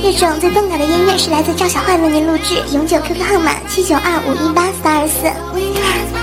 这种最动感的音乐是来自赵小坏为您录制，永久 QQ 号码七九二五一八三二四。